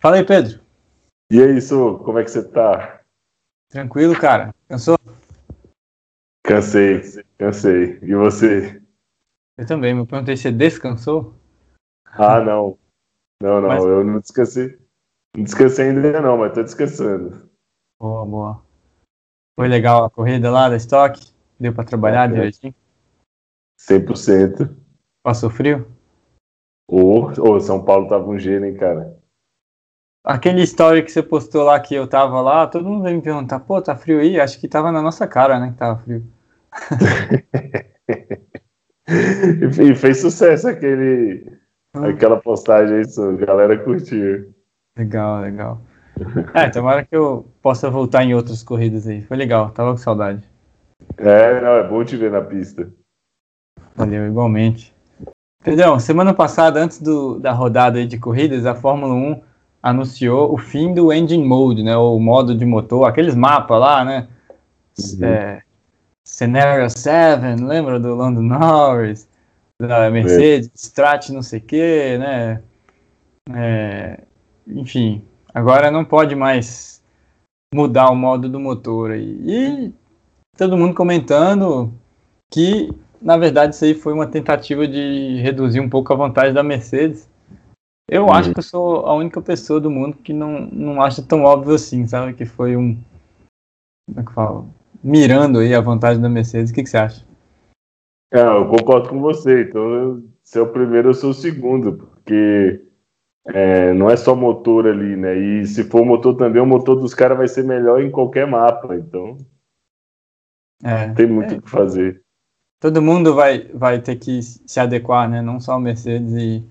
Fala aí, Pedro. E aí, Su, como é que você tá? Tranquilo, cara? Cansou? Cansei, cansei. E você? Eu também, me perguntei se você descansou. Ah, não. Não, não, Mas- eu não descansei. Não descansei ainda não, mas tô descansando. Boa, boa. Foi legal a corrida lá da Stock? Deu pra trabalhar Bacana. direitinho? 100%. Passou frio? Ô, ô, São Paulo tava um gelo, hein, cara? Aquele story que você postou lá que eu tava lá, todo mundo veio me perguntar, pô, tá frio aí? Acho que tava na nossa cara, né, que tava frio. E fez sucesso aquele, Ah. aquela postagem aí, Su. A galera curtiu. Legal, legal. É, tomara que eu possa voltar em outras corridas aí. Foi legal, tava com saudade. É, não, é bom te ver na pista. Valeu, igualmente. Pedrão, semana passada, antes do, da rodada aí de corridas, a Fórmula 1 anunciou o fim do engine mode, né? O modo de motor, aqueles mapas lá, né? Uhum. É, Scenario 7, lembra do Lando Norris, da Mercedes, Strat não sei o que, né? É, enfim, agora não pode mais mudar o modo do motor aí. E todo mundo comentando que, na verdade, isso aí foi uma tentativa de reduzir um pouco a vantagem da Mercedes. Eu Uhum. acho que eu sou a única pessoa do mundo que não, não acha tão óbvio assim, sabe? Que foi um. Como é que eu falo? Mirando aí a vantagem da Mercedes. O que, que você acha? É, eu concordo com você. Então, eu- se é o primeiro, eu sou o segundo, porque é, não é só motor ali, né? E se for motor também, o motor dos caras vai ser melhor em qualquer mapa. Então, É, tem muito o que fazer. todo mundo vai, vai ter que se adequar, né? Não só a Mercedes e,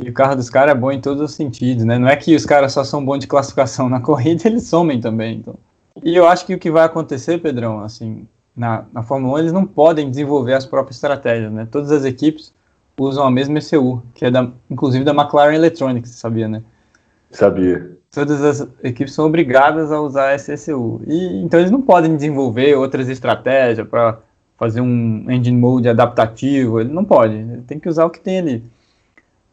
e o carro dos caras é bom em todos os sentidos, né? Não é que os caras só são bons de classificação na corrida, eles somem também. Então. E eu acho que o que vai acontecer, Pedrão, assim, na, na Fórmula 1, eles não podem desenvolver as próprias estratégias, né? Todas as equipes usam a mesma ECU, que é da, inclusive da McLaren Electronics, você sabia, né? Sabia? todas as equipes são obrigadas a usar essa ECU. E, então eles não podem desenvolver outras estratégias para fazer um engine mode adaptativo, ele não pode, ele tem que usar o que tem ali.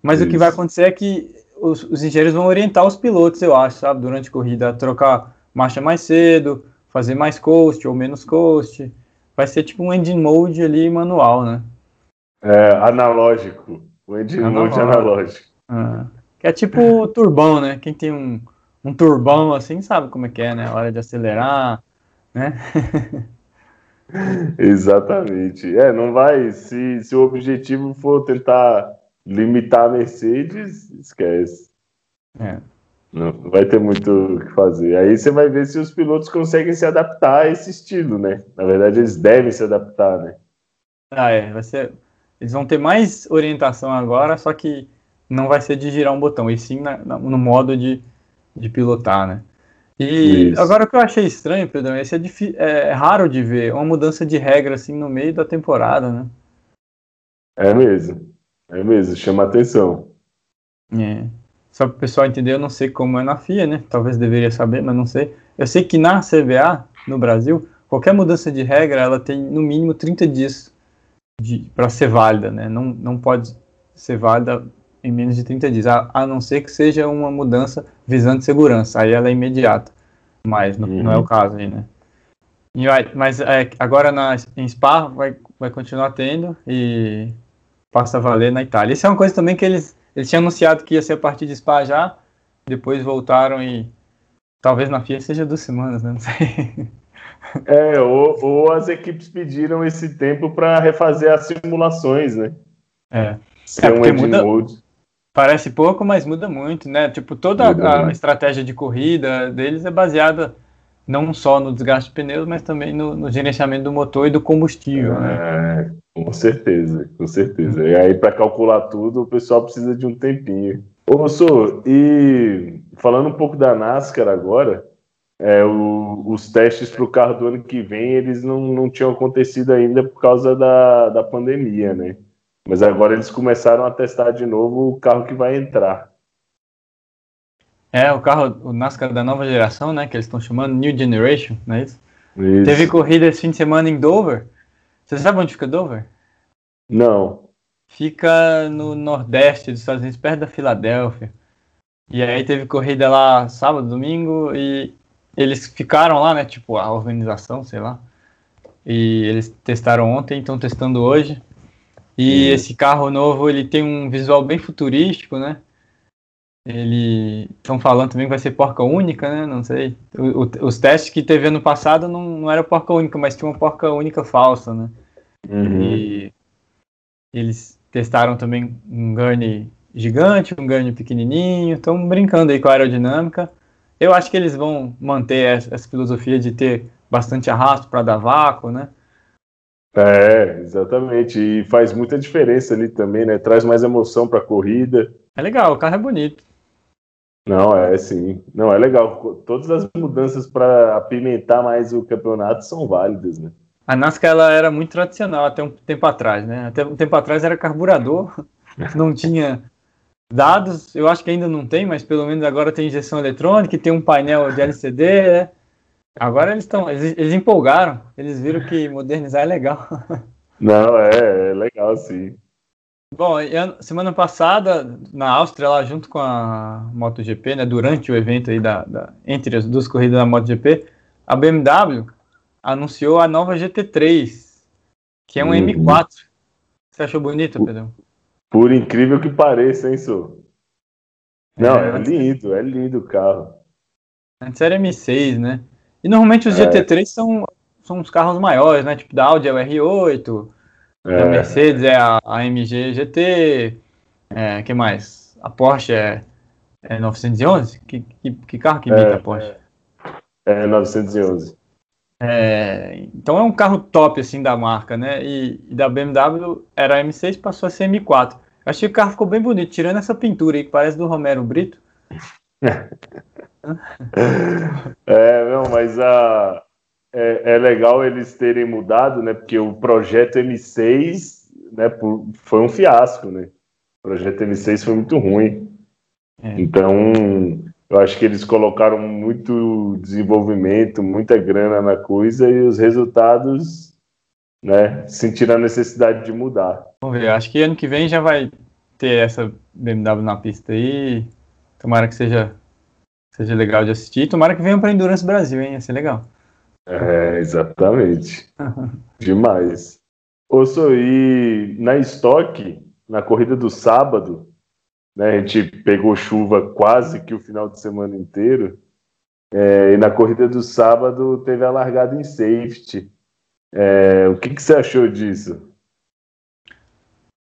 Mas o que Isso. vai acontecer é que os, os engenheiros vão orientar os pilotos, eu acho, sabe, durante a corrida, a trocar marcha mais cedo, fazer mais coast ou menos coast. Vai ser tipo um engine mode ali manual, né? É, analógico. O engine mode Analógico. analógico. Ah, que é tipo turbão, né? Quem tem um, um turbão assim sabe como é que é, né? A hora de acelerar, né? Exatamente. É, não vai. Se, se o objetivo for tentar limitar a Mercedes, esquece. É. Não vai ter muito o que fazer. Aí você vai ver se os pilotos conseguem se adaptar a esse estilo, né? Na verdade, eles devem se adaptar, né? Ah, é, vai ser. Eles vão ter mais orientação agora, só que não vai ser de girar um botão, e sim na- na- no modo de, de pilotar, né? E Isso. agora o que eu achei estranho, Pedrão, esse é, difí- é raro de ver uma mudança de regra assim no meio da temporada, né? É mesmo. É mesmo, chama atenção. É. Só para o pessoal entender, eu não sei como é na FIA, né? Talvez deveria saber, mas não sei. Eu sei que na CBA, no Brasil, qualquer mudança de regra, ela tem no mínimo 30 dias para ser válida, né? Não, não pode ser válida em menos de 30 dias, a, a não ser que seja uma mudança visando segurança. Aí ela é imediata. Mas não, não é o caso aí, né? E vai- mas é, agora na, em Spa vai, vai continuar tendo e passa a valer na Itália. Isso é uma coisa também que eles, eles tinham anunciado que ia ser a partir de Spa já, depois voltaram e talvez na FIA seja duas semanas, né? Não sei. É, ou, ou as equipes pediram esse tempo para refazer as simulações, né? É. Ser um porque engine muda- mode. Parece pouco, mas muda muito, né? Tipo, toda a, muito. estratégia de corrida deles é baseada não só no desgaste de pneus, mas também no, no gerenciamento do motor e do combustível, né? Com certeza, com certeza. E aí, para calcular tudo, o pessoal precisa de um tempinho. Ô, Sô, e falando um pouco da NASCAR agora, é, o- os testes para o carro do ano que vem, eles não, não tinham acontecido ainda por causa da, da pandemia, né? Mas agora eles começaram a testar de novo o carro que vai entrar. É, o carro, o NASCAR da nova geração, né? Que eles estão chamando New Generation, não é isso? Isso. Teve corrida esse fim de semana em Dover. Você sabe onde fica Dover? Não. Fica no nordeste dos Estados Unidos, perto da Filadélfia. E aí teve corrida lá sábado, domingo, e eles ficaram lá, né? Tipo, a organização, sei lá. E eles testaram ontem, estão testando hoje. E esse carro novo, ele tem um visual bem futurístico, né? Ele estão falando também que vai ser porca única, né? Não sei. O, o, os testes que teve ano passado não, não era porca única, mas tinha uma porca única falsa, né? Uhum. E eles testaram também um gurney gigante, um gurney pequenininho, estão brincando aí com a aerodinâmica. Eu acho que eles vão manter essa, essa filosofia de ter bastante arrasto para dar vácuo, né? É, exatamente. E faz muita diferença ali também, né? Traz mais emoção para a corrida. É legal, o carro é bonito. Não, é sim. Não, é legal. Todas as mudanças para apimentar mais o campeonato são válidas, né? A NASCAR ela era muito tradicional até um tempo atrás, né? Até um tempo atrás era carburador, não tinha dados, eu acho que ainda não tem, mas pelo menos agora tem injeção eletrônica, tem um painel de LCD, né? Agora eles estão, eles, eles, empolgaram, eles viram que modernizar é legal. Não, é, é legal sim. Bom, semana passada, na Áustria, lá junto com a MotoGP, né, durante o evento aí da, da, entre as duas corridas da MotoGP, a BMW anunciou a nova GT3, que é um uhum. M4. Você achou bonita, Pedro? Por incrível que pareça, hein, Sô? Não, é, é lindo, é lindo o carro. Antes era M6, né? E normalmente os é. GT3 são, são os carros maiores, né? Tipo, da Audi é o R8, é. A Mercedes é a AMG GT. É, que mais? A Porsche é, é 911? Que, que, que carro que imita é, a Porsche? É, é 911. É, então é um carro top assim da marca, né? E, e, da BMW era M6, passou a ser M4. Achei que o carro ficou bem bonito, tirando essa pintura aí que parece do Romero Brito. é, não, mas a, é, é, legal eles terem mudado, né? Porque o projeto M6 né, foi um fiasco, né? O projeto M6 foi muito ruim. É. Então, eu acho que eles colocaram muito desenvolvimento, muita grana na coisa e os resultados, né, sentiram a necessidade de mudar. Vamos ver, acho que ano que vem já vai ter essa BMW na pista aí. Tomara que seja, seja legal de assistir. Tomara que venha para Endurance Brasil, hein? Ia ser legal. É, exatamente. Demais. Ô, e na estoque, na corrida do sábado, né, a gente pegou chuva quase que o final de semana inteiro, é, e na corrida do sábado teve a largada em safety. É, o que, que você achou disso?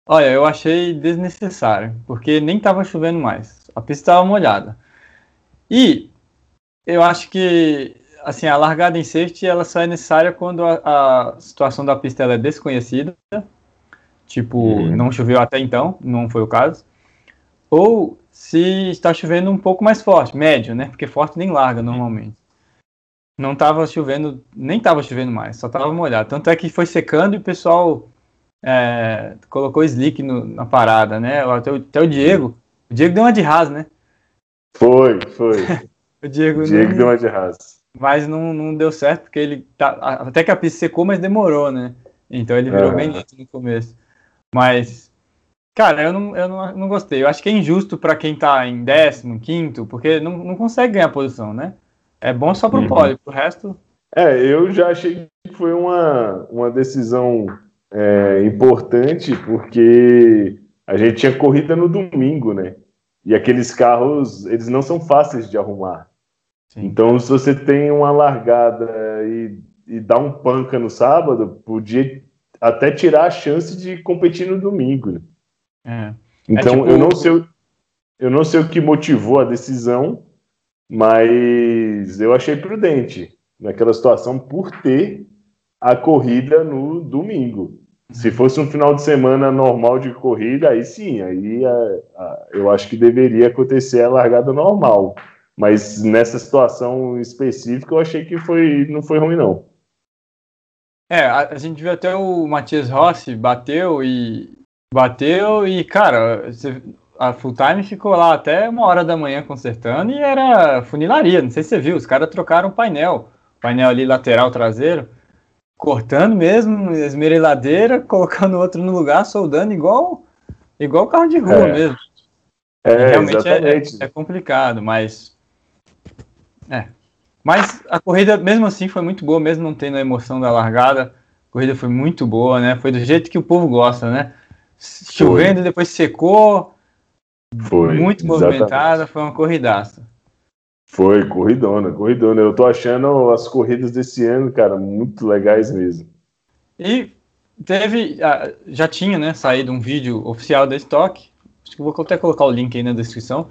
Olha, eu achei desnecessário, porque nem estava chovendo mais. A pista estava molhada. E eu acho que assim, a largada em safety ela só é necessária quando a, a situação da pista é desconhecida, tipo, uhum. não choveu até então, não foi o caso, ou se está chovendo um pouco mais forte, médio, né? Porque forte nem larga normalmente. Não estava chovendo, nem estava chovendo mais, só estava molhado. Tanto é que foi secando e o pessoal é, colocou slick no, na parada, né? Até o, até o Diego, o Diego deu uma de ras, né? Foi, foi. o Diego, Diego não... deu uma de ras mas não, não deu certo, porque ele tá, até que a pista secou, mas demorou, né? Então ele virou bem lento no começo. Mas, cara, eu não, eu não, não gostei. Eu acho que é injusto para quem tá em décimo, quinto, porque não, não consegue ganhar posição, né? É bom só pro uhum. pódio, pro resto. É, eu já achei que foi uma, uma decisão é, importante, porque a gente tinha corrida no domingo, né? E aqueles carros, eles não são fáceis de arrumar. Sim. Então, se você tem uma largada e, e dá um panca no sábado, podia até tirar a chance de competir no domingo. Né? É. Então, é tipo... eu não sei, eu não sei o que motivou a decisão, mas eu achei prudente naquela situação por ter a corrida no domingo. Se fosse um final de semana normal de corrida, aí sim, aí a, a, eu acho que deveria acontecer a largada normal. Mas nessa situação específica, eu achei que foi, não foi ruim, não. É, a, a gente viu até o Matias Rossi bateu e. Bateu e, cara, você, a full time ficou lá até uma hora da manhã consertando e era funilaria. Não sei se você viu, os caras trocaram o painel. Painel ali lateral traseiro, cortando mesmo, esmereladeira, colocando outro no lugar, soldando igual igual carro de rua é. mesmo. É, realmente é, é, complicado, mas. É. Mas a corrida, mesmo assim, foi muito boa, mesmo não tendo a emoção da largada. A corrida foi muito boa, né? Foi do jeito que o povo gosta, né? Chovendo, depois secou. Foi. Muito movimentada, foi uma corridaça. Foi, corridona, corridona. Eu tô achando as corridas desse ano, cara, muito legais mesmo. E teve, ah, já tinha, né, saído um vídeo oficial da Stock, acho que vou até colocar o link aí na descrição,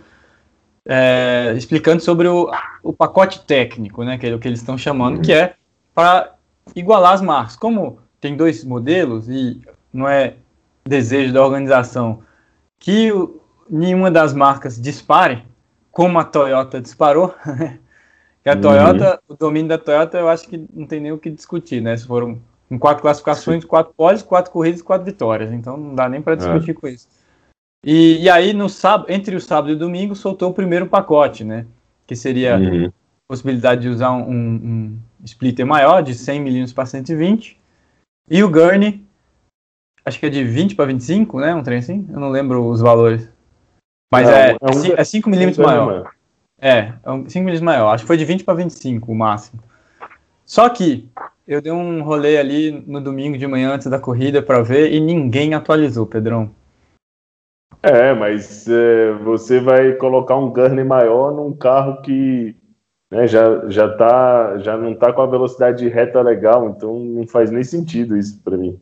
é, explicando sobre o, o pacote técnico, né, que é o que eles estão chamando, que é para igualar as marcas. Como tem dois modelos e não é desejo da organização que o, nenhuma das marcas dispare, como a Toyota disparou, que a uhum. Toyota, o domínio da Toyota, eu acho que não tem nem o que discutir, né? Se foram em quatro classificações, quatro pódios, quatro corridas e quatro vitórias. Então não dá nem para discutir é. com isso. E, e, aí, no sábado, entre o sábado e o domingo, soltou o primeiro pacote, né? Que seria uhum. a possibilidade de usar um, um, splitter maior, de 100 milímetros para 120. E o Gurney, acho que é de 20 para 25, né? Um trem assim? Eu não lembro os valores. Mas é, é, um, é 5 milímetros maior. É, é 5 milímetros maior. Acho que foi de 20 para 25 o máximo. Só que eu dei um rolê ali no domingo de manhã antes da corrida para ver e ninguém atualizou, Pedrão. É, mas é, você vai colocar um Gurney maior num carro que né, já, já, tá, já não tá com a velocidade reta legal, então não faz nem sentido isso para mim.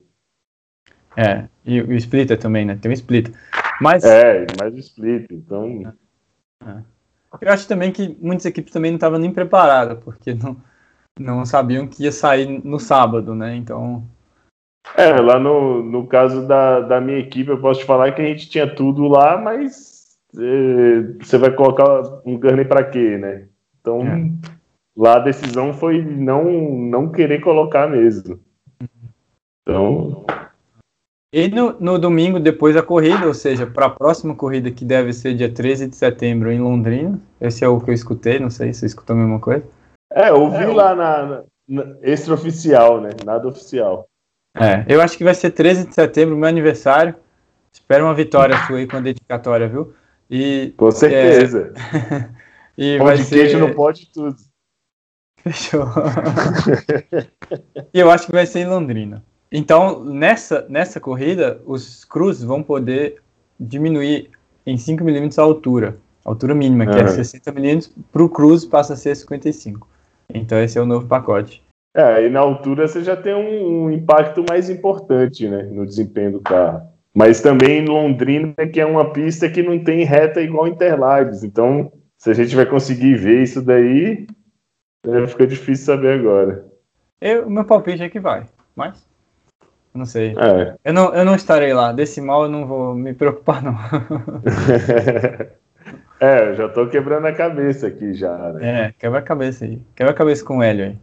É, e o splitter também, né? Tem um splitter. Mas... É, mais o split, então. É. Eu acho também que muitas equipes também não estavam nem preparadas, porque não, não sabiam que ia sair no sábado, né? Então. É, lá no, no caso da, da minha equipe, eu posso te falar que a gente tinha tudo lá, mas é, você vai colocar um Gurney para quê, né? Então, é. lá a decisão foi não, não querer colocar mesmo. Então, e no, no, domingo, depois da corrida, ou seja, para a próxima corrida, que deve ser dia 13 de setembro em Londrina, esse é o que eu escutei, não sei se você escutou a mesma coisa. É, eu vi é, lá na, na extraoficial, né? Nada oficial. É, eu acho que vai ser 13 de setembro, meu aniversário. Espero uma vitória sua aí com a dedicatória, viu? E, com certeza. É... e Pão vai ser... queijo não pode tudo. Fechou. e eu acho que vai ser em Londrina. Então, nessa, nessa corrida, os cruzes vão poder diminuir em 5 milímetros a altura, a altura mínima, que uhum. é 60 milímetros, para o cruze passa a ser 55. Então, esse é o novo pacote. É, e na altura você já tem um, um impacto mais importante né, no desempenho do carro. Mas também em Londrina, que é uma pista que não tem reta igual Interlagos. Então, se a gente vai conseguir ver isso daí, é, fica difícil saber agora. O meu palpite é que vai, mas não sei. É. Eu, não, eu não estarei lá. Decimal eu não vou me preocupar, não. é, eu já tô quebrando a cabeça aqui já. Né? É, quebra a cabeça aí. Quebra a cabeça com o Hélio aí.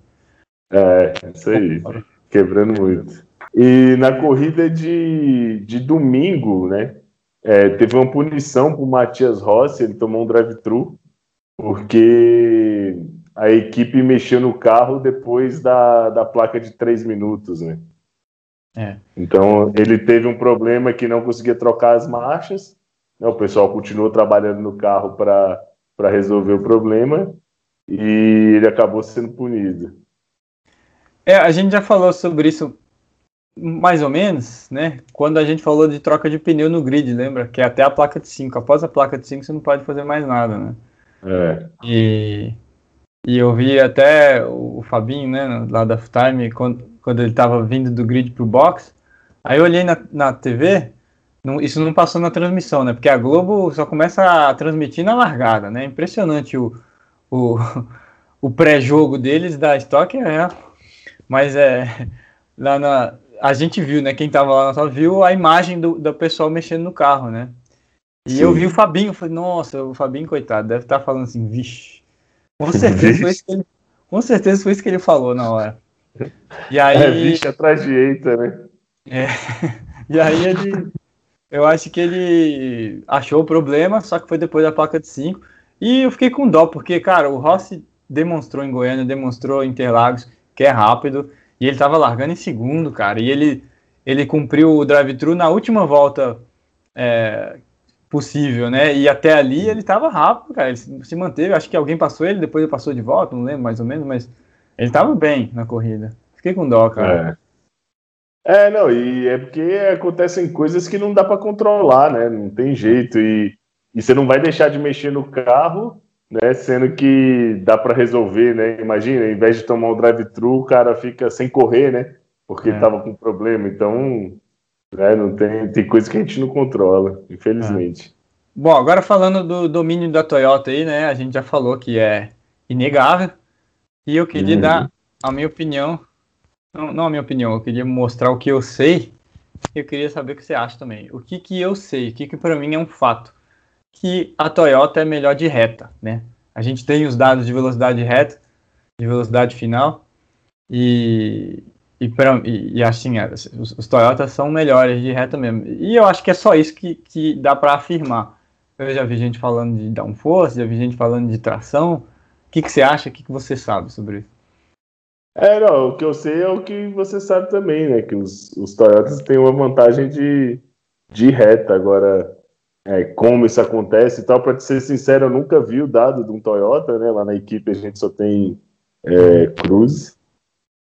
É, isso aí. Quebrando muito. E na corrida de, de domingo, né? É, teve uma punição pro Matias Rossi, ele tomou um drive-thru, porque a equipe mexeu no carro depois da, da placa de três minutos, né? É. Então ele teve um problema que não conseguia trocar as marchas. Né? O pessoal continuou trabalhando no carro para resolver o problema e ele acabou sendo punido. É, a gente já falou sobre isso mais ou menos, né? Quando a gente falou de troca de pneu no grid, lembra? Que é até a placa de 5. Após a placa de 5 você não pode fazer mais nada, né? É. E, e eu vi até o Fabinho, né, lá da Time, quando, quando ele estava vindo do grid para o box. Aí eu olhei na, na TV, não, isso não passou na transmissão, né? Porque a Globo só começa a transmitir na largada, né? Impressionante o, o, o pré-jogo deles da Stock, é, mas é lá na a gente viu, né? Quem tava lá só viu a imagem do, do pessoal mexendo no carro, né? E Sim. eu vi o Fabinho, falei, nossa, o Fabinho, coitado, deve estar tá falando assim, vixe. Com certeza, foi isso que ele, com certeza foi isso que ele falou na hora. E aí. É, vixe, atrás de eita, né? É. E aí ele. Eu acho que ele achou o problema, só que foi depois da placa de 5. E eu fiquei com dó, porque, cara, o Rossi demonstrou em Goiânia, demonstrou em Interlagos que é rápido. E ele tava largando em segundo, cara. E ele, ele cumpriu o drive-thru na última volta. É, possível, né? E até ali ele estava rápido, cara. Ele se manteve. Acho que alguém passou ele, depois ele passou de volta, não lembro mais ou menos, mas ele estava bem na corrida. Fiquei com dó, cara. É. é, não, e é porque acontecem coisas que não dá para controlar, né? Não tem jeito. E, e você não vai deixar de mexer no carro, né? Sendo que dá para resolver, né? Imagina, em vez de tomar o drive-thru, o cara fica sem correr, né? Porque é. tava com problema. Então, é, não tem, tem coisa que a gente não controla, infelizmente. É. Bom, agora falando do domínio da Toyota aí, né? A gente já falou que é inegável. E eu queria uhum. dar a minha opinião. Não, não a minha opinião, eu queria mostrar o que eu sei. Eu queria saber o que você acha também. O que, que eu sei, o que, que para mim é um fato. Que a Toyota é melhor de reta, né? A gente tem os dados de velocidade reta, de velocidade final. E, e, pra, e, e assim, é, os, os Toyotas são melhores de reta mesmo. E eu acho que é só isso que, que dá para afirmar. Eu já vi gente falando de downforce, já vi gente falando de tração. O que, que você acha? O que, que você sabe sobre isso? É, não, o que eu sei é o que você sabe também, né? Que os, os Toyotas têm uma vantagem de, de reta. Agora, é, como isso acontece e tal, para ser sincero, eu nunca vi o dado de um Toyota, né? Lá na equipe a gente só tem é, Cruze.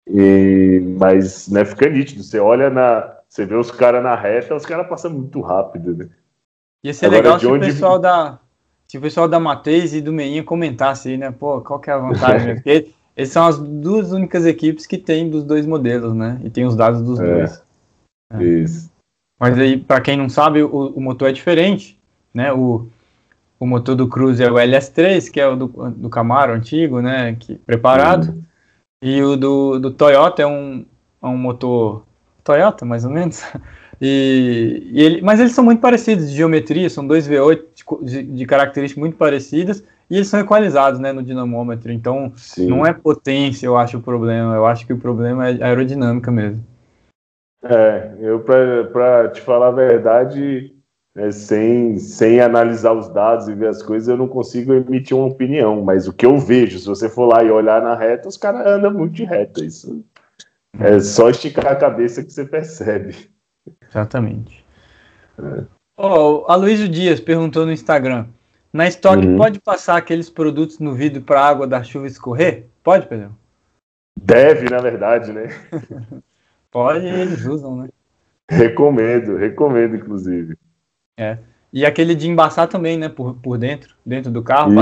E, mas né, fica nítido. Você olha na. Você vê os caras na reta, os caras passam muito rápido, né? Ia ser Agora, legal se onde... o pessoal da. Se o pessoal da Matheus e do Meinha comentasse aí, né? Pô, qual que é a vantagem? Porque eles são as duas únicas equipes que tem dos dois modelos, né? E tem os dados dos é, dois. Isso. Mas aí, para quem não sabe, o, o, motor é diferente, né? O, o motor do Cruze é o LS3, que é o do, do Camaro antigo, né? Que, preparado. Uhum. E o do, do Toyota é um, é um motor Toyota, mais ou menos. E, e ele, mas eles são muito parecidos de geometria, são dois V8 de, de, características muito parecidas e eles são equalizados né, no dinamômetro. Então Sim. não é potência, eu acho o problema. Eu acho que o problema é aerodinâmica mesmo. É, eu para te falar a verdade, é, sem, sem analisar os dados e ver as coisas, eu não consigo emitir uma opinião. Mas o que eu vejo, se você for lá e olhar na reta, os caras andam muito de reta. Isso é só esticar a cabeça que você percebe. Exatamente. É. Oh, a Luísa Dias perguntou no Instagram: na estoque uhum. pode passar aqueles produtos no vidro para a água da chuva escorrer? Pode, Pedro? Deve, na verdade, né? pode, eles usam, né? Recomendo, recomendo, inclusive. É. E aquele de embaçar também, né? Por, por dentro, dentro do carro,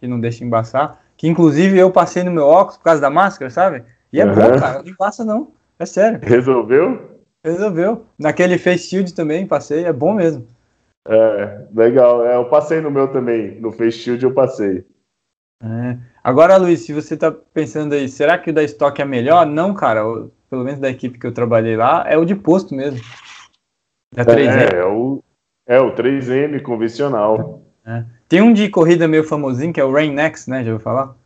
que não deixa embaçar. Que inclusive eu passei no meu óculos por causa da máscara, sabe? E é uhum. bom, cara. Não embaça, não. É sério. Resolveu? Resolveu. Naquele face shield também passei, é bom mesmo. É, legal. É, eu passei no meu também. No face shield eu passei. É. Agora, Luiz, se você tá pensando aí, será que o da estoque é melhor? Não, cara. Pelo menos da equipe que eu trabalhei lá, é o de posto mesmo. Da 3M. É, é o, é o 3M convencional. É. Tem um de corrida meio famosinho, que é o Rain Next, né? Já ouviu falar?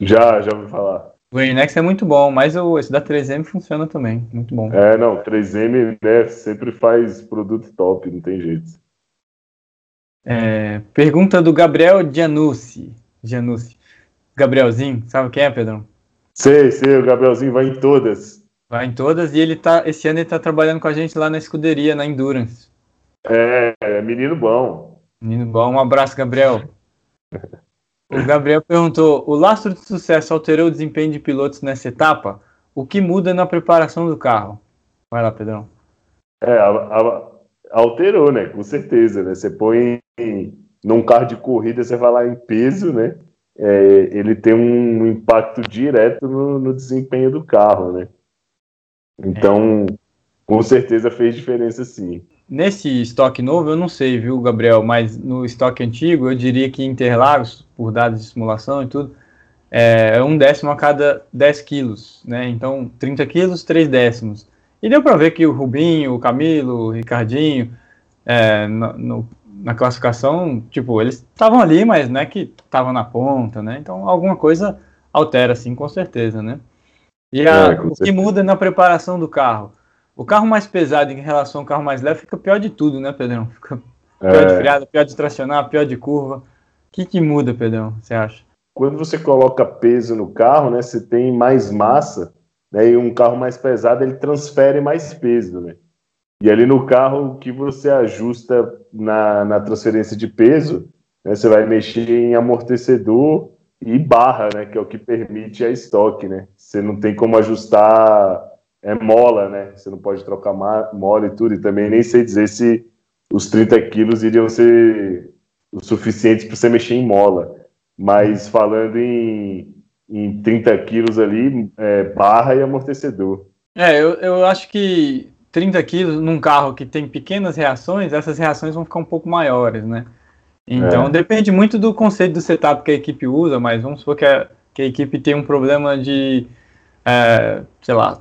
Já, já ouvi falar. O Rain Next é muito bom, mas o, esse da 3M funciona também. Muito bom. É, não, 3M né, sempre faz produto top, não tem jeito. É, pergunta do Gabriel Gianussi. Gianussi. Gabrielzinho, sabe quem é, Pedrão? Sei, sei, o Gabrielzinho vai em todas. Vai em todas e ele tá. Esse ano ele tá trabalhando com a gente lá na escuderia, na Endurance. É, é menino bom. Menino bom, um abraço, Gabriel. O Gabriel perguntou: o lastro de sucesso alterou o desempenho de pilotos nessa etapa? O que muda na preparação do carro? Vai lá, Pedrão. É, a, a, alterou, né? Com certeza, né? Você põe num carro de corrida, você vai lá em peso, né? É, ele tem um impacto direto no, no desempenho do carro, né? Então, é. com certeza fez diferença sim. Nesse estoque novo, eu não sei, viu, Gabriel, mas no estoque antigo, eu diria que Interlagos, por dados de simulação e tudo, é um décimo a cada 10 quilos, né? Então, 30 quilos, 3 décimos. E deu para ver que o Rubinho, o Camilo, o Ricardinho, é, no, no, na classificação, tipo, eles estavam ali, mas não é que estavam na ponta, né? Então, alguma coisa altera, sim, com certeza, né? E a, é, o que muda na preparação do carro? O carro mais pesado em relação ao carro mais leve fica pior de tudo, né, Pedrão? Fica pior é. de freada, pior de tracionar, pior de curva. O que, que muda, Pedrão, você acha? Quando você coloca peso no carro, né, você tem mais massa, né, e um carro mais pesado ele transfere mais peso, né? E ali no carro, o que você ajusta na, na transferência de peso, né, você vai mexer em amortecedor e barra, né, que é o que permite a estoque, né? Você não tem como ajustar é mola, né? Você não pode trocar mola e tudo. E também nem sei dizer se os 30 quilos iriam ser o suficiente para você mexer em mola. Mas falando em, em 30 quilos ali, é, barra e amortecedor. É, eu, eu acho que 30 quilos num carro que tem pequenas reações, essas reações vão ficar um pouco maiores, né? Então é. depende muito do conceito do setup que a equipe usa, mas vamos supor que a, que a equipe tem um problema de, é, sei lá,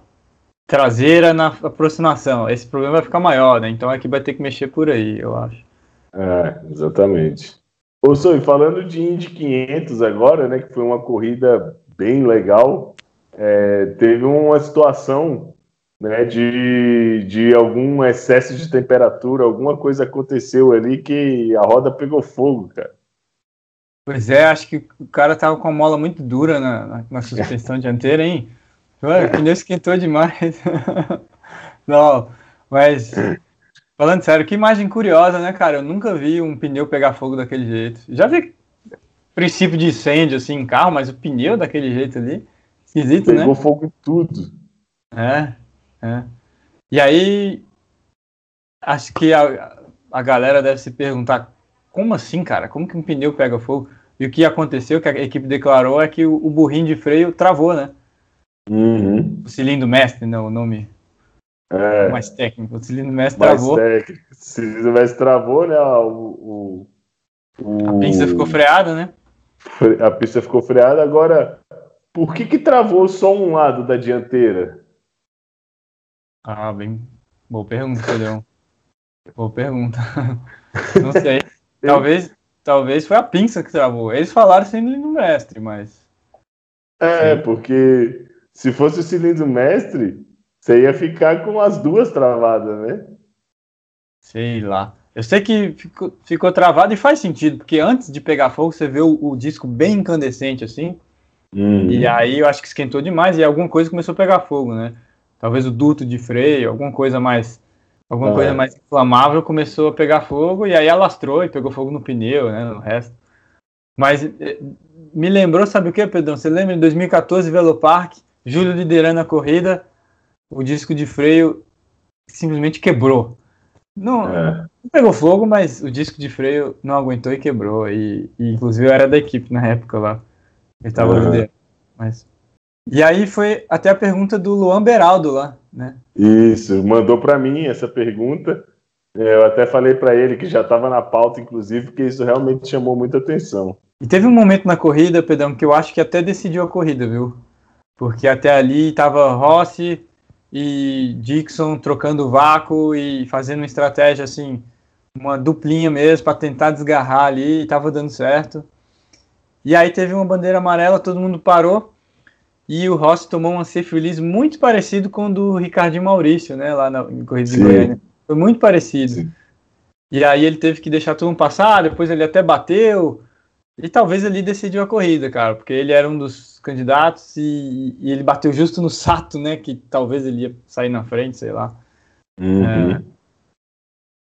traseira na aproximação. Esse problema vai ficar maior, né? Então a equipe vai ter que mexer por aí, eu acho. É, exatamente. Ô, Soi, falando de Indy 500 agora, né, que foi uma corrida bem legal, é, teve uma situação né, de, de algum excesso de temperatura, alguma coisa aconteceu ali que a roda pegou fogo, cara. Pois é, acho que o cara tava com a mola muito dura na, na, suspensão dianteira, hein? o pneu esquentou demais. Não, mas falando sério, que imagem curiosa, né, cara? Eu nunca vi um pneu pegar fogo daquele jeito. Já vi princípio de incêndio assim em carro, mas o pneu daquele jeito ali, esquisito, Pegou né? Pegou fogo em tudo. É, é. E aí, acho que a, a galera deve se perguntar: como assim, cara? Como que um pneu pega fogo? E o que aconteceu, que a equipe declarou, é que o, o burrinho de freio travou, né? Uhum. O cilindro mestre, né? O nome é. mais técnico. O cilindro mestre mais travou. Técnico. O cilindro mestre travou, né? O, o, o, A pista ficou freada, né? A pista ficou freada. Agora, por que que travou só um lado da dianteira? Ah, bem. Boa pergunta, Pedrão. Boa pergunta. Não sei. talvez, talvez foi a pinça que travou. Eles falaram cilindro mestre, mas. É, Sim. porque se fosse o cilindro mestre, você ia ficar com as duas travadas, né? Sei lá. Eu sei que ficou, ficou travado e faz sentido, porque antes de pegar fogo, você vê o, o disco bem incandescente assim. Uhum. E aí eu acho que esquentou demais e alguma coisa começou a pegar fogo, né? Talvez o duto de freio, alguma coisa mais alguma ah, coisa mais inflamável começou a pegar fogo e aí alastrou e pegou fogo no pneu, né, no resto. Mas eh, me lembrou, sabe o que, Pedrão? Você lembra em 2014 Velopark, Júlio liderando a corrida, o disco de freio simplesmente quebrou. Não, é. não pegou fogo, mas o disco de freio não aguentou e quebrou. E, e inclusive eu era da equipe na época lá. Ele estava uhum. liderando. Mas e aí foi até a pergunta do Luan Beraldo lá, né? Isso, mandou para mim essa pergunta. Eu até falei para ele que já estava na pauta, inclusive, porque isso realmente chamou muita atenção. E teve um momento na corrida, Pedrão, que eu acho que até decidiu a corrida, viu? Porque até ali estava Rossi e Dixon trocando vácuo e fazendo uma estratégia assim, uma duplinha mesmo para tentar desgarrar ali, e estava dando certo. E aí teve uma bandeira amarela, todo mundo parou. E o Rossi tomou um safe release muito parecido com o do Ricardinho Maurício, né? Lá na Corrida de Goiânia. Foi muito parecido. Sim. E aí ele teve que deixar todo mundo passar, depois ele até bateu. E talvez ele decidiu a corrida, cara, porque ele era um dos candidatos e, e ele bateu justo no Sato, né? Que talvez ele ia sair na frente, sei lá. Uhum. É,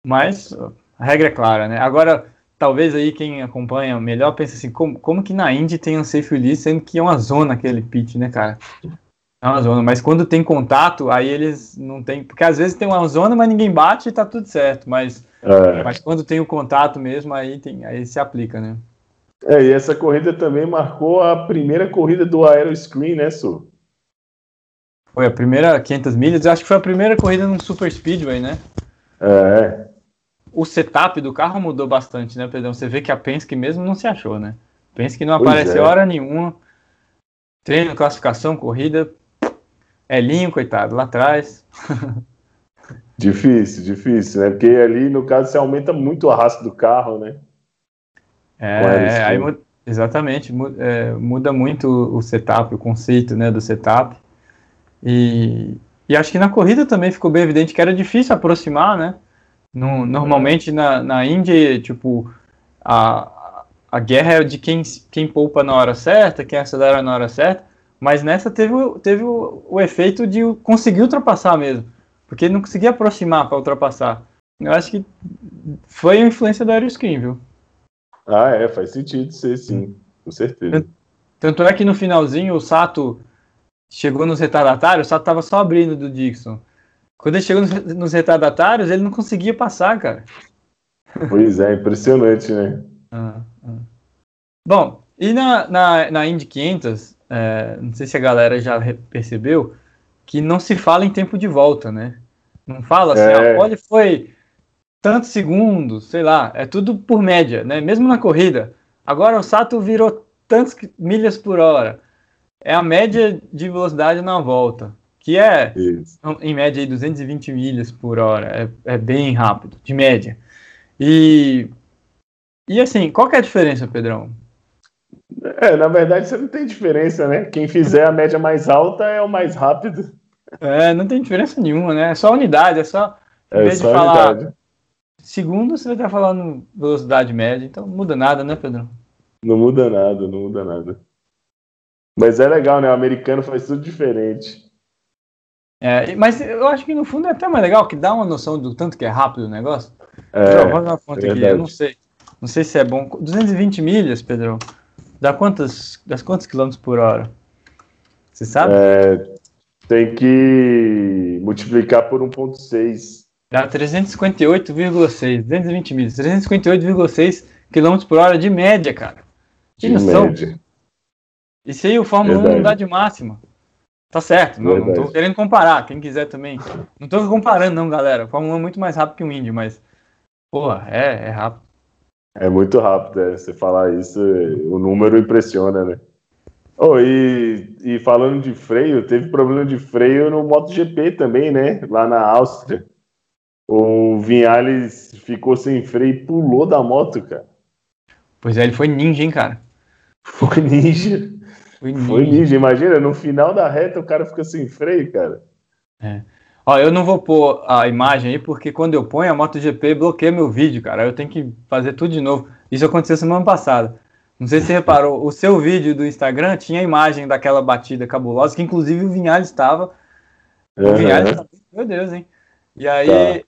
mas a regra é clara, né? Agora, talvez aí quem acompanha melhor pense assim, como, como que na Indy tem um safe release, sendo que é uma zona aquele pitch, né, cara? É uma zona, mas quando tem contato, aí eles não tem, porque às vezes tem uma zona, mas ninguém bate e tá tudo certo, mas, é. mas quando tem o contato mesmo, aí, tem, aí se aplica, né? É, e essa corrida também marcou a primeira corrida do Aeroscreen, né, Su? Foi a primeira 500 milhas, acho que foi a primeira corrida num Super Speedway, né? É, o setup do carro mudou bastante, né, Pedrão? Você vê que a Penske mesmo não se achou, né? Penske não apareceu é. hora nenhuma. Treino, classificação, corrida. Elinho, coitado, lá atrás. difícil, difícil, né? Porque ali, no caso, você aumenta muito o arrasto do carro, né? É, aí, exatamente, é, muda muito o setup, o conceito né, do setup. E, e acho que na corrida também ficou bem evidente que era difícil aproximar, né? No, normalmente na, na Índia, tipo, a, a guerra é de quem, quem poupa na hora certa, quem acelera na hora certa, mas nessa teve, teve o, o efeito de conseguir ultrapassar mesmo. porque não conseguia aproximar para ultrapassar. Eu acho que foi a influência do aeroscreen, viu? Ah, é, faz sentido ser sim, com certeza. Tanto é que no finalzinho o Sato chegou nos retardatários, o Sato tava só abrindo do Dixon. Quando ele chegou nos, nos retardatários, ele não conseguia passar, cara. Pois é, impressionante, né? Ah, ah. Bom, e na, na, na Indy 500, é, não sei se a galera já percebeu, que não se fala em tempo de volta, né? Não fala assim, é. a pole foi tantos segundos, sei lá, é tudo por média, né? Mesmo na corrida. Agora o Sato virou tantas milhas por hora. É a média de velocidade na volta, que é, Isso. em média, aí, 220 milhas por hora. É, é bem rápido, de média. E, e assim, qual que é a diferença, Pedrão? É, na verdade, você não tem diferença, né? Quem fizer a média mais alta é o mais rápido. É, não tem diferença nenhuma, né? É só unidade, é só. Em é vez só de falar unidade. segundo, você vai estar falando velocidade média, então não muda nada, né, Pedro? Não muda nada, não muda nada. Mas é legal, né? O americano faz tudo diferente. É, mas eu acho que no fundo é até mais legal, que dá uma noção do tanto que é rápido o negócio. É, dar uma conta aqui, eu não sei. Não sei se é bom. 220 milhas, Pedro. Dá quantos, dá quantos quilômetros por hora? Você sabe? É, tem que multiplicar por 1,6. Dá 358,6. 220 milhas. 358,6 km por hora de média, cara. Que de noção. Média. Isso aí o Fórmula Verdade. 1 não dá de máxima. Tá certo, não, não tô querendo comparar, quem quiser também. Não tô comparando, não, galera. O Fórmula 1 é muito mais rápido que o Indy, mas. Porra, é, é rápido. É muito rápido, é. Você falar isso, o número impressiona, né? Oh, e, e falando de freio, teve problema de freio no MotoGP também, né? Lá na Áustria. O Vinhales ficou sem freio e pulou da moto, cara. Pois é, ele foi ninja, hein, cara? Foi ninja. Foi ninja. Foi ninja. Imagina, no final da reta o cara fica sem freio, cara. É. Ó, eu não vou pôr a imagem aí, porque quando eu ponho a MotoGP bloqueia meu vídeo, cara. Eu tenho que fazer tudo de novo. Isso aconteceu semana passada. Não sei se você reparou, o seu vídeo do Instagram tinha a imagem daquela batida cabulosa, que inclusive o Vinhales estava. Uhum. O Vinhales, meu Deus, hein? E aí, tá.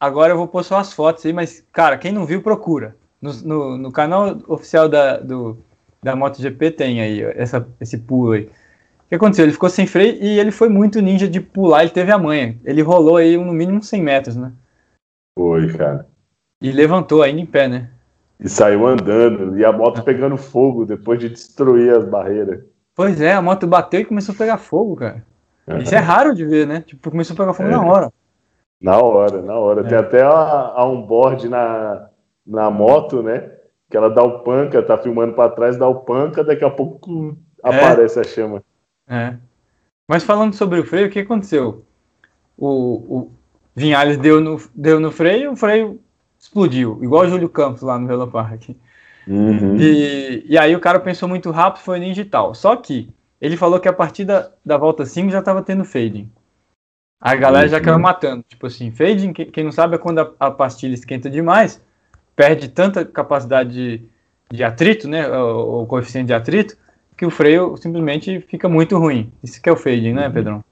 agora eu vou pôr só as fotos aí, mas, cara, quem não viu, procura. No, no, no canal oficial da, do, da MotoGP tem aí essa, esse pulo aí. O que aconteceu? Ele ficou sem freio e ele foi muito ninja de pular, ele teve a manha. Ele rolou aí no mínimo 100 metros, né? Foi, cara. E levantou ainda em pé, né? E saiu andando, e a moto é. pegando fogo depois de destruir as barreiras. Pois é, a moto bateu e começou a pegar fogo, cara. Uhum. Isso é raro de ver, né? Tipo, começou a pegar fogo é. na hora. Na hora, na hora. É. Tem até a, a onboard na, na moto, né? Que ela dá o panca, tá filmando para trás, dá o panca, daqui a pouco é. aparece a chama. É. Mas falando sobre o freio, o que aconteceu? O, o Vinhales deu no, deu no freio, o freio explodiu, igual o Júlio Campos lá no Velo Park. Uhum. E, e aí o cara pensou muito rápido, foi ninja e tal. Só que ele falou que a partir da, da volta 5 já estava tendo fading. A galera uhum. já caiu matando. Tipo assim, fading, quem, quem não sabe, é quando a, a, pastilha esquenta demais, perde tanta capacidade de, de atrito, né? O, o, coeficiente de atrito, que o freio simplesmente fica muito ruim. Isso que é o fading, né, uhum. Pedrão?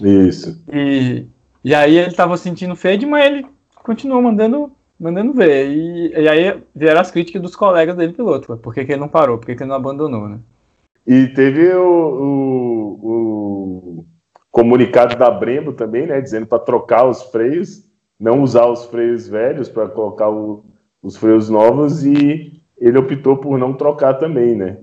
Isso. E, e aí ele estava sentindo fade, mas ele continuou mandando mandando ver. E, e aí vieram as críticas dos colegas dele piloto. Por que, que ele não parou? Por que, que ele não abandonou, né? E teve o, o, o comunicado da Brembo também, né? Dizendo para trocar os freios, não usar os freios velhos para colocar o, os freios novos e ele optou por não trocar também, né?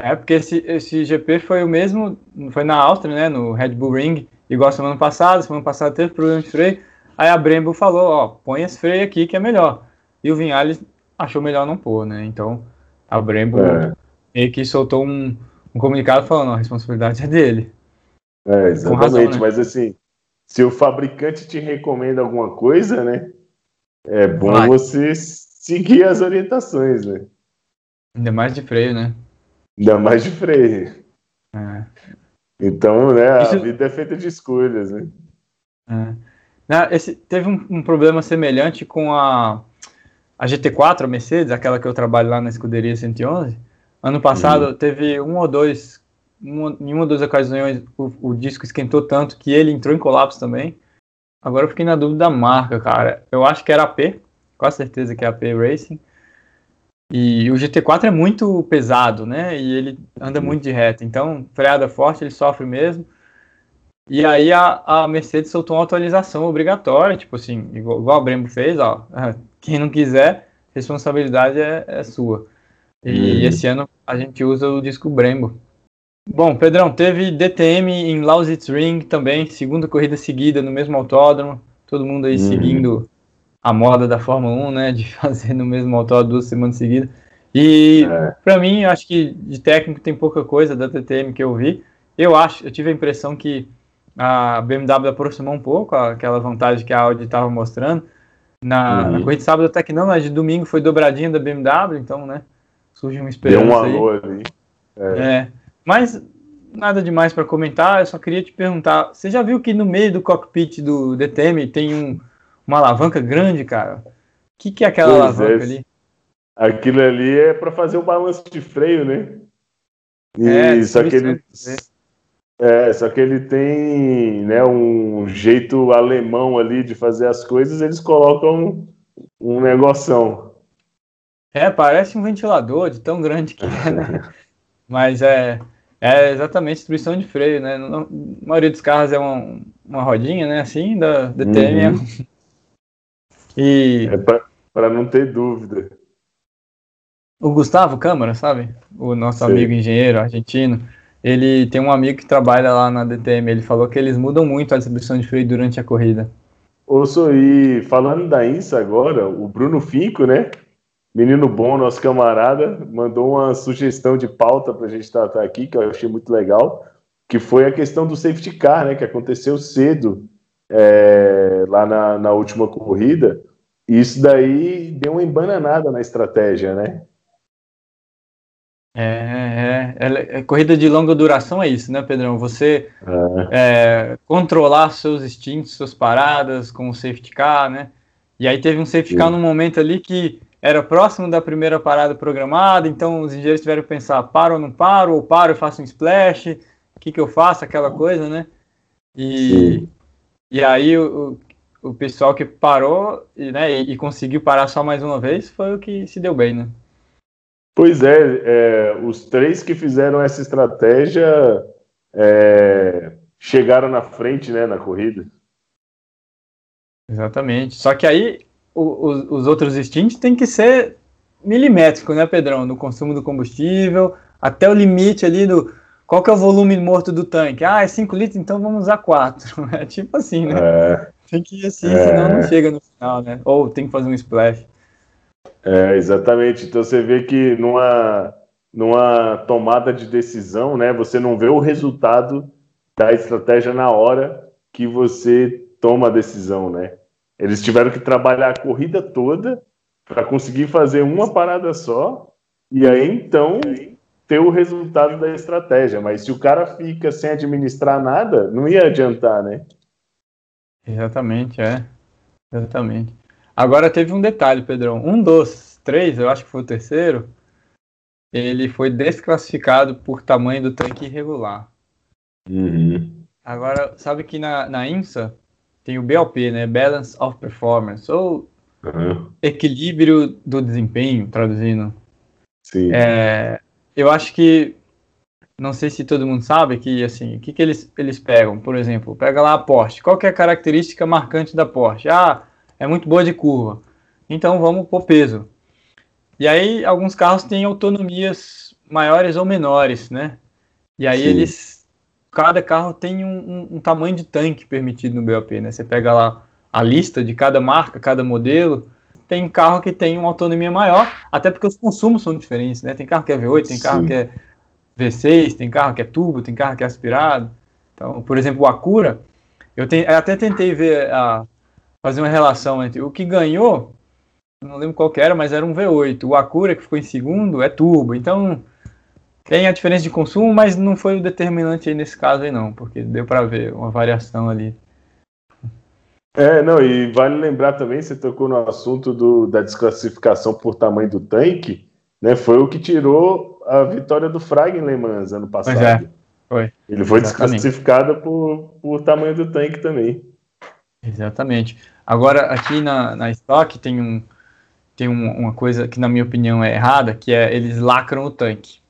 É, porque esse, esse GP foi o mesmo, foi na Áustria, né? No Red Bull Ring, igual semana passada. Semana passada teve problema de freio. Aí a Brembo falou, ó, põe esse freio aqui que é melhor. E o Vinhales achou melhor não pôr, né? Então a Brembo é. meio que soltou um, um comunicado falando, a responsabilidade é dele. É, exatamente, razão, né? mas assim, se o fabricante te recomenda alguma coisa, né? É bom Vai. você seguir as orientações, né? Ainda mais de freio, né? Ainda mais de freio. É. Então, né, Isso... a vida é feita de escolhas, né? É. Né, esse, teve um, um, problema semelhante com a, a GT4, a Mercedes, aquela que eu trabalho lá na escuderia 111. Ano passado uhum. teve um ou dois em uma das ocasiões o, o, disco esquentou tanto que ele entrou em colapso também. Agora eu fiquei na dúvida da marca, cara. Eu acho que era AP, com certeza que é AP Racing. E o GT4 é muito pesado, né? E ele anda muito de reta. Então, freada forte, ele sofre mesmo. E aí a, a Mercedes soltou uma atualização obrigatória, tipo assim, igual, igual a Brembo fez, ó. Quem não quiser, responsabilidade é, é sua. E uhum. esse ano a gente usa o disco Brembo. Bom, Pedrão, teve DTM em Lausitz Ring também, segunda corrida seguida no mesmo autódromo. Todo mundo aí uhum. seguindo a moda da Fórmula 1, né, de fazer no mesmo autódromo duas semanas seguidas. E é. para mim, eu acho que de técnico tem pouca coisa da DTM que eu vi. Eu acho, eu tive a impressão que a BMW aproximou um pouco aquela vantagem que a Audi estava mostrando. Na, uhum. na, corrida de sábado até que não, mas de domingo foi dobradinha da BMW, então, né, surge uma esperança Deu um alô aí. ali. É. é. Mas nada demais para comentar, eu só queria te perguntar, você já viu que no meio do cockpit do DTM tem um, uma alavanca grande, cara? O que, que é aquela pois alavanca é. ali? Aquilo ali é para fazer o balanço de freio, né? E é, só que ele, é, só que ele tem né, um jeito alemão ali de fazer as coisas, eles colocam um, um negoção. É, parece um ventilador de tão grande que é, né? Mas é, é exatamente distribuição de freio, né? a maioria dos carros é uma, uma rodinha, né? Assim, da DTM. Uhum. e... É para não ter dúvida. O Gustavo Câmara, sabe? O nosso Sim. amigo engenheiro argentino. Ele tem um amigo que trabalha lá na DTM. Ele falou que eles mudam muito a distribuição de freio durante a corrida. Ouço, e falando da INSA agora, o Bruno Finco, né? Menino bom, nosso camarada, mandou uma sugestão de pauta para a gente tratar aqui, que eu achei muito legal, que foi a questão do safety car, né, que aconteceu cedo é, lá na, na última corrida, e isso daí deu uma embananada na estratégia, né? É, é, é, é, corrida de longa duração é isso, né, Pedrão? Você é. é controlar seus instintos, suas paradas com o safety car, né? E aí teve um safety car no momento ali que era próximo da primeira parada programada, então os engenheiros tiveram que pensar, paro ou não paro, ou paro e faço um splash, o que, que eu faço, aquela coisa, né? E, e aí o, o pessoal que parou e, né, e, e, conseguiu parar só mais uma vez foi o que se deu bem, né? Pois é, é os três que fizeram essa estratégia é, chegaram na frente né, na corrida. Exatamente. Só que aí os, os outros stints tem que ser milimétrico, né, Pedrão? No consumo do combustível, até o limite ali do. Qual que é o volume morto do tanque? Ah, é 5 litros, então vamos usar 4. É tipo assim, né? É, tem que ir assim, é, senão não chega no final, né? Ou tem que fazer um splash. É, exatamente. Então você vê que numa, numa tomada de decisão, né, você não vê o resultado da estratégia na hora que você toma a decisão, né? Eles tiveram que trabalhar a corrida toda para conseguir fazer uma parada só e aí então ter o resultado da estratégia. Mas se o cara fica sem administrar nada, não ia adiantar, né? Exatamente, é. Exatamente. Agora teve um detalhe, Pedrão. Um dos três, eu acho que foi o terceiro, ele foi desclassificado por tamanho do tanque irregular. Uhum. Agora, sabe que na, na IMSA tem o BOP, né? Balance of Performance, ou uhum. equilíbrio do desempenho, traduzindo. Sim. É, eu acho que não sei se todo mundo sabe que assim, o que, que eles, eles pegam, por exemplo, pega lá a Porsche. Qual que é a característica marcante da Porsche? Ah, é muito boa de curva. Então vamos por peso. E aí alguns carros têm autonomias maiores ou menores, né? E aí Sim. eles cada carro tem um, um, um, tamanho de tanque permitido no BOP, né? Você pega lá a lista de cada marca, cada modelo, tem carro que tem uma autonomia maior, até porque os consumos são diferentes, né? Tem carro que é V8, tem carro Sim. que é V6, tem carro que é turbo, tem carro que é aspirado. Então, por exemplo, o Acura, eu, te, eu até tentei ver a, fazer uma relação entre o que ganhou, não lembro qual que era, mas era um V8. O Acura que ficou em segundo é turbo. Então, tem a diferença de consumo, mas não foi o determinante aí nesse caso aí não, porque deu para ver uma variação ali. É, não, e vale lembrar também, você tocou no assunto do, da desclassificação por tamanho do tanque, né? Foi o que tirou a vitória do Frag em Le Mans ano passado. Foi. Ele foi Exatamente. desclassificado por, por tamanho do tanque também. Exatamente. Agora, aqui na, na Stock tem, um, tem um, uma coisa que, na minha opinião, é errada, que é eles lacram o tanque.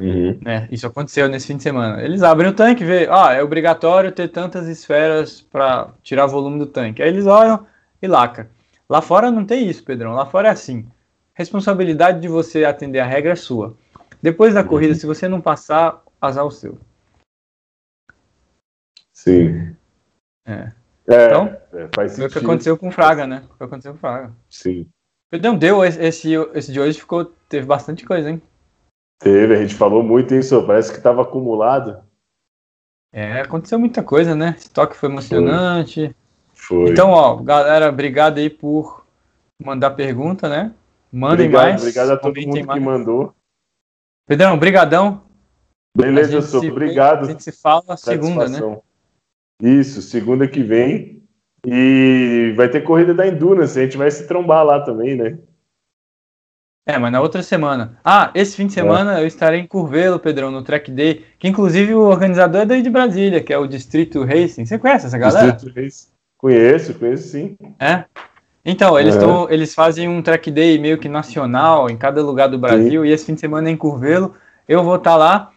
Uhum. Né? Isso aconteceu nesse fim de semana. Eles abrem o tanque e vê, ah, é obrigatório ter tantas esferas para tirar volume do tanque. Aí eles olham e lacram. Lá fora não tem isso, Pedrão. Lá fora é assim. Responsabilidade de você atender a regra é sua. Depois da corrida, uhum. se você não passar, azar o seu. Sim. É. é então, é, faz foi o que aconteceu com o Fraga, né? Foi o que aconteceu com o Fraga. Sim. Não deu, esse, esse de hoje ficou, teve bastante coisa, hein? Teve, a gente falou muito isso, parece que estava acumulado. É, aconteceu muita coisa, né? Esse toque foi emocionante. Foi. Então, ó, galera, obrigado aí por mandar pergunta, né? Mandem obrigado, mais. Obrigado a todo mundo mais. que mandou. Pedrão, brigadão. Beleza, sou. Obrigado. A gente se fala segunda, né? Isso, segunda que vem. E vai ter corrida da Endurance, a gente vai se trombar lá também, né? É, mas na outra semana. Ah, esse fim de é. semana é. eu estarei em Curvelo, Pedrão, no Track Day, que inclusive o organizador é daí de Brasília, que é o Distrito Racing. Você conhece essa galera? Distrito Racing. Conheço, conheço sim. É? Então, eles, tão, eles fazem um track day meio que nacional em cada lugar do Brasil, Sim. e esse fim de semana é em Curvelo. Eu vou estar tá lá.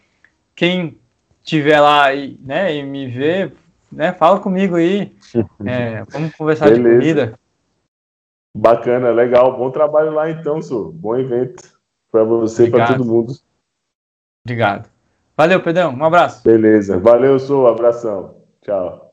Quem tiver lá e, né, e me ver, né, fala comigo aí. É, vamos conversar Beleza. de comida. Bacana, legal. Bom trabalho lá então, Su. Bom evento para você e para todo mundo. Obrigado. Valeu, Pedrão. Um abraço. Beleza. Valeu, Su. Abração. Tchau.